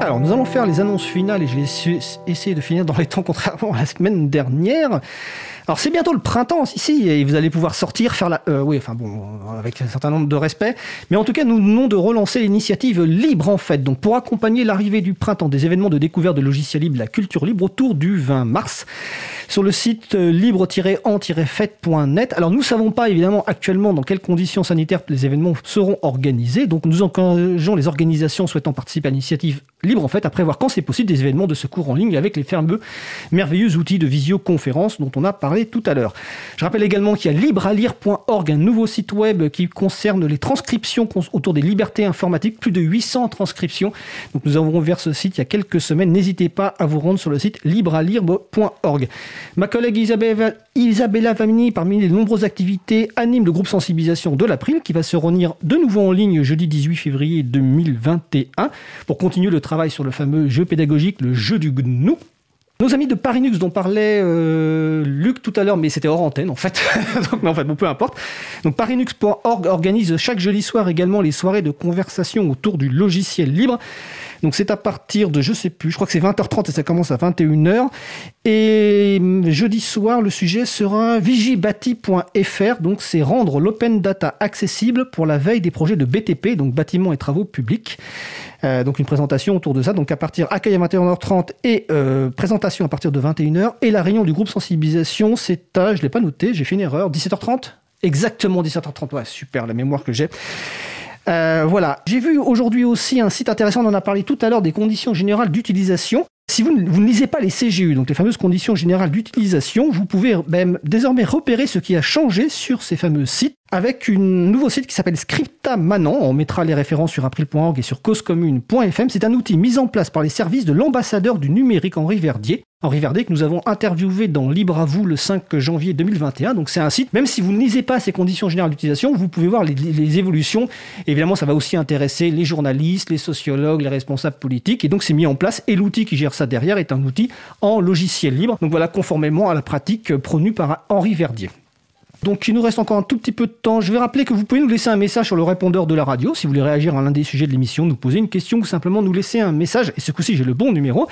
Alors, nous allons faire les annonces finales et je vais essayer de finir dans les temps, contrairement à la semaine dernière. Alors c'est bientôt le printemps ici et vous allez pouvoir sortir, faire la... Euh, oui, enfin bon, avec un certain nombre de respect. Mais en tout cas, nous venons de relancer l'initiative Libre en Fête. Donc pour accompagner l'arrivée du printemps des événements de découverte de logiciels libres, la culture libre autour du 20 mars sur le site euh, libre-en-fête.net. Alors nous ne savons pas évidemment actuellement dans quelles conditions sanitaires les événements seront organisés. Donc nous encourageons les organisations souhaitant participer à l'initiative Libre en Fête à prévoir quand c'est possible des événements de secours en ligne avec les fameux merveilleux outils de visioconférence dont on a parlé tout à l'heure. Je rappelle également qu'il y a librealire.org, un nouveau site web qui concerne les transcriptions autour des libertés informatiques, plus de 800 transcriptions. Donc nous avons ouvert ce site il y a quelques semaines. N'hésitez pas à vous rendre sur le site librealire.org. Ma collègue Isabella, Vamini, parmi les nombreuses activités, anime le groupe sensibilisation de l'April qui va se réunir de nouveau en ligne jeudi 18 février 2021 pour continuer le travail sur le fameux jeu pédagogique, le jeu du GNU. Nos amis de Parinux dont parlait euh, Luc tout à l'heure, mais c'était hors antenne en fait, Donc, mais en fait bon peu importe. Donc Parinux.org organise chaque jeudi soir également les soirées de conversation autour du logiciel libre. Donc c'est à partir de, je sais plus, je crois que c'est 20h30 et ça commence à 21h. Et hum, jeudi soir, le sujet sera vigibati.fr. Donc c'est rendre l'open data accessible pour la veille des projets de BTP, donc bâtiments et travaux publics. Euh, donc une présentation autour de ça. Donc à partir accueil à 21h30 et euh, présentation à partir de 21h. Et la réunion du groupe sensibilisation, c'est à, je l'ai pas noté, j'ai fait une erreur, 17h30 Exactement 17h30, ouais, super la mémoire que j'ai. Euh, voilà. J'ai vu aujourd'hui aussi un site intéressant, on en a parlé tout à l'heure, des conditions générales d'utilisation. Si vous, vous, ne lisez pas les CGU, donc les fameuses conditions générales d'utilisation, vous pouvez même désormais repérer ce qui a changé sur ces fameux sites avec un nouveau site qui s'appelle Scripta Manon. On mettra les références sur april.org et sur causecommune.fm. C'est un outil mis en place par les services de l'ambassadeur du numérique Henri Verdier. Henri Verdier que nous avons interviewé dans Libre à vous le 5 janvier 2021. Donc c'est un site, même si vous ne lisez pas ces conditions générales d'utilisation, vous pouvez voir les, évolutions. évidemment, ça va aussi intéresser les journalistes, les sociologues, les responsables politiques. Et donc c'est mis en place. Et l'outil qui gère ça derrière est un outil en logiciel libre. Donc voilà, conformément à la pratique prônée par Henri Verdier. Donc il nous reste encore un tout petit peu de temps. Je vais rappeler que vous pouvez nous laisser un message sur le répondeur de la radio si vous voulez réagir à l'un des sujets de l'émission, nous poser une question ou simplement nous laisser un message. Et ce coup-ci, j'ai le bon numéro.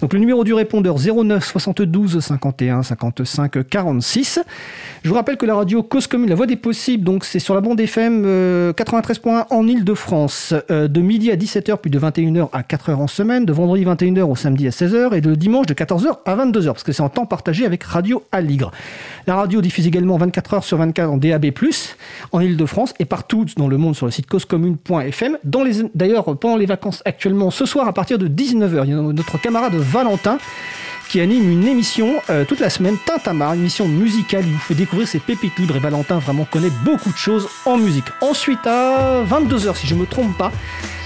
Donc le numéro du répondeur 09 72 51 55 46. Je vous rappelle que la radio Cause Commune, la voix des possibles, donc c'est sur la bande FM 93.1 en Ile-de-France, euh, de midi à 17h puis de 21h à 4h en semaine, de vendredi 21h au samedi à 16h et de dimanche de 14h à 22h parce que c'est en temps partagé avec Radio Aligre. La radio diffuse également 24 24 heures sur 24 en DAB+, en Ile-de-France et partout dans le monde sur le site causecommune.fm. D'ailleurs, pendant les vacances actuellement, ce soir à partir de 19h, il y a notre camarade Valentin qui anime une émission euh, toute la semaine, Tintamar, une émission musicale. Il vous fait découvrir ses pépites libres et Valentin vraiment connaît beaucoup de choses en musique. Ensuite, à 22h, si je ne me trompe pas,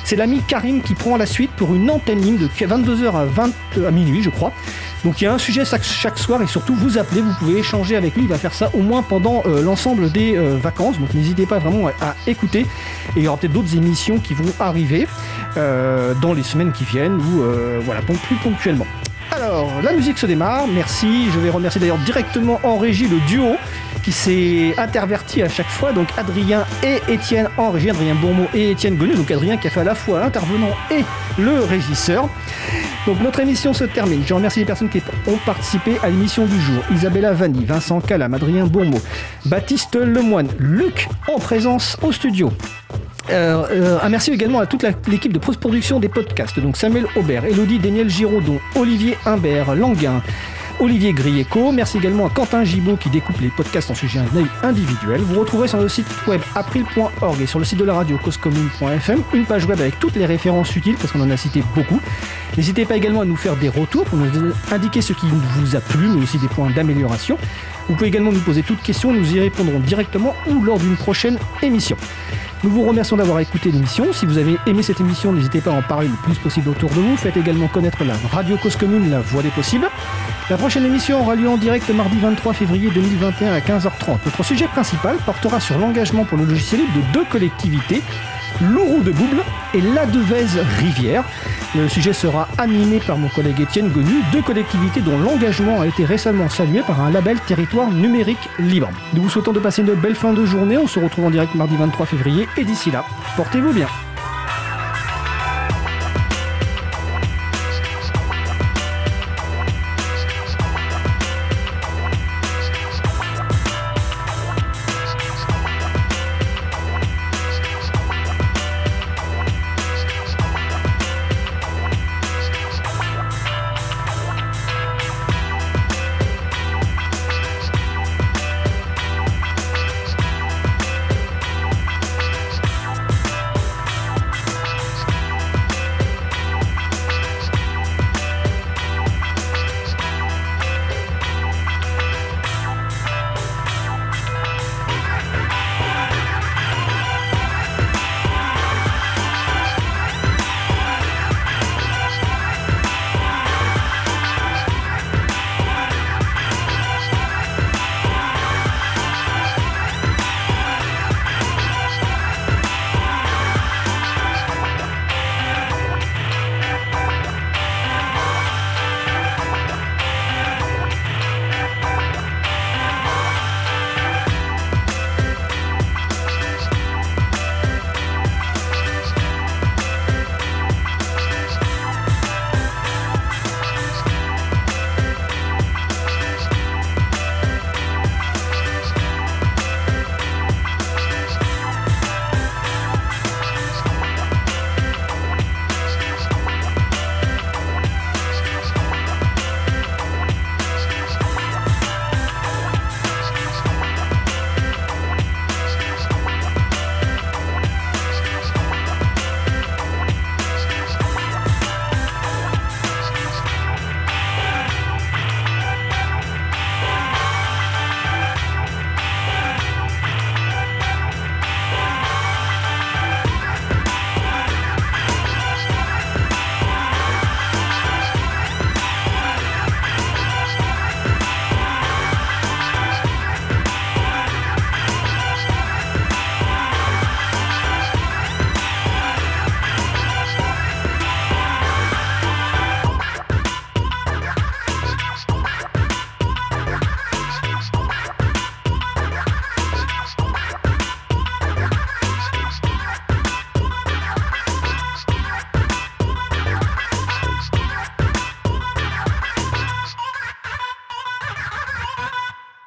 c'est l'ami Karim qui prend la suite pour une antenne ligne de 22h à, 20, à minuit, je crois. Donc il y a un sujet chaque, soir et surtout vous appelez, vous pouvez échanger avec lui. Il va faire ça au moins pendant euh, l'ensemble des euh, vacances. Donc n'hésitez pas vraiment à, écouter. Et il y aura peut-être d'autres émissions qui vont arriver euh, dans les semaines qui viennent ou voilà, plus ponctuellement. Alors, la musique se démarre. Merci. Je vais remercier d'ailleurs directement en régie le duo qui s'est interverti à chaque fois. Donc Adrien et Étienne en régie, Adrien Bourmeau et Étienne Gonu. Donc Adrien qui a fait à la fois l'intervenant et le régisseur. Donc notre émission se termine. Je remercie les personnes qui ont participé à l'émission du jour. Isabella Vanni, Vincent Calam, Adrien Bourmeau, Baptiste Lemoine, Luc en présence au studio. Euh, euh, un merci également à toute l'équipe de post-production des podcasts, donc Samuel Aubert, Elodie Daniel Giraudon, Olivier Imbert, Languin, Olivier Grieco. Merci également à Quentin Gibaud qui découpe les podcasts en sujet individuel. Vous retrouverez sur le site web april.org et sur le site de la radio causecommune.fm une page web avec toutes les références utiles parce qu'on en a cité beaucoup. N'hésitez pas également à nous faire des retours pour nous indiquer ce qui vous a plu, mais aussi des points d'amélioration. Vous pouvez également nous poser toutes questions, nous y répondrons directement ou lors d'une prochaine émission. Nous vous remercions d'avoir écouté l'émission. Si vous avez aimé cette émission, n'hésitez pas à en parler le plus possible autour de vous. Faites également connaître la Radio Cause Commune, la voix des possibles. La prochaine émission aura lieu en direct mardi 23 février 2021 à 15h30. Notre sujet principal portera sur l'engagement pour le logiciel libre de deux collectivités, Lourou de Bouble et La Devèze Rivière. Le sujet sera animé par mon collègue Étienne Gonu, deux collectivités dont l'engagement a été récemment salué par un label territoire numérique libre. Nous vous souhaitons de passer une belle fin de journée. On se retrouve en direct mardi 23 février et d'ici là, portez-vous bien.